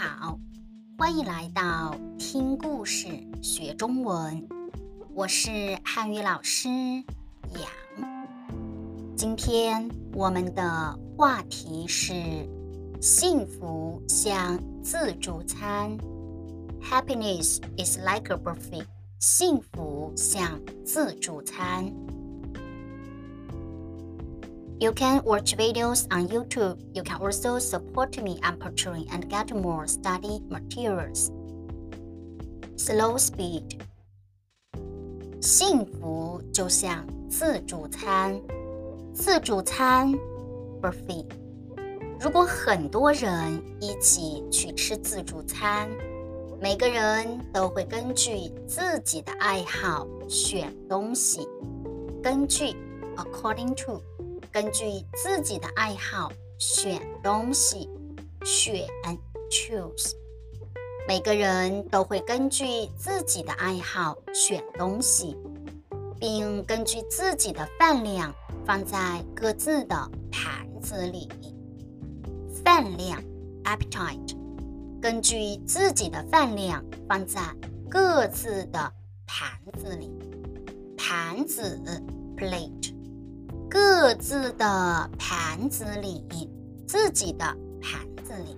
好，欢迎来到听故事学中文。我是汉语老师杨。今天我们的话题是幸福像自助餐。Happiness is like a buffet。幸福像自助餐。You can watch videos on YouTube. You can also support me on Patreon and get more study materials. Slow speed. 幸福就像自助餐，自助餐 buffet。如果很多人一起去吃自助餐，每个人都会根据自己的爱好选东西。根据 according to。 根据自己的爱好选东西，选 choose。每个人都会根据自己的爱好选东西，并根据自己的饭量放在各自的盘子里。饭量 appetite，根据自己的饭量放在各自的盘子里。盘子 plate。各自的盘子里，自己的盘子里，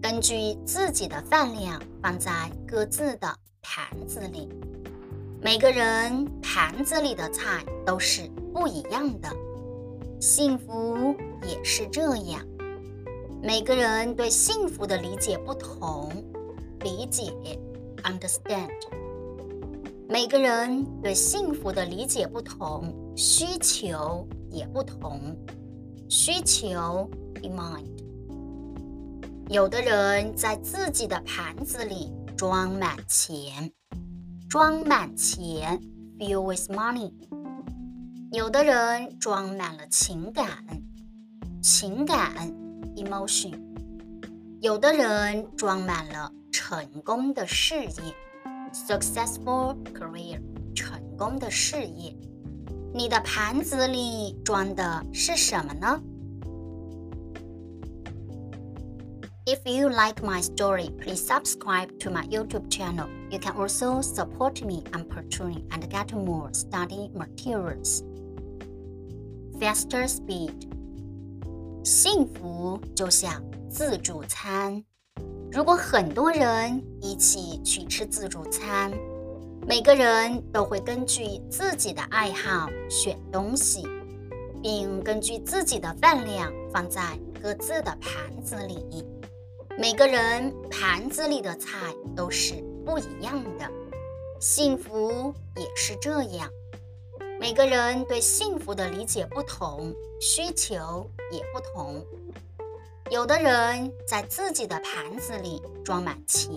根据自己的饭量放在各自的盘子里。每个人盘子里的菜都是不一样的，幸福也是这样。每个人对幸福的理解不同，理解 understand。每个人对幸福的理解不同，需求也不同。需求 demand。有的人在自己的盘子里装满钱，装满钱 fill with money。有的人装满了情感，情感 emotion。有的人装满了成功的事业。Successful career，成功的事业。你的盘子里装的是什么呢？If you like my story, please subscribe to my YouTube channel. You can also support me on Patreon and get more study materials. Faster speed，幸福就像自助餐。 如果很多人一起去吃自助餐，每个人都会根据自己的爱好选东西，并根据自己的饭量放在各自的盘子里。每个人盘子里的菜都是不一样的，幸福也是这样。每个人对幸福的理解不同，需求也不同。有的人在自己的盘子里装满钱，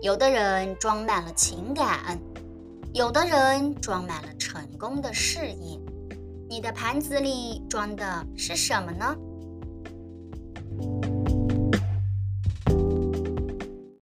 有的人装满了情感，有的人装满了成功的事业。你的盘子里装的是什么呢？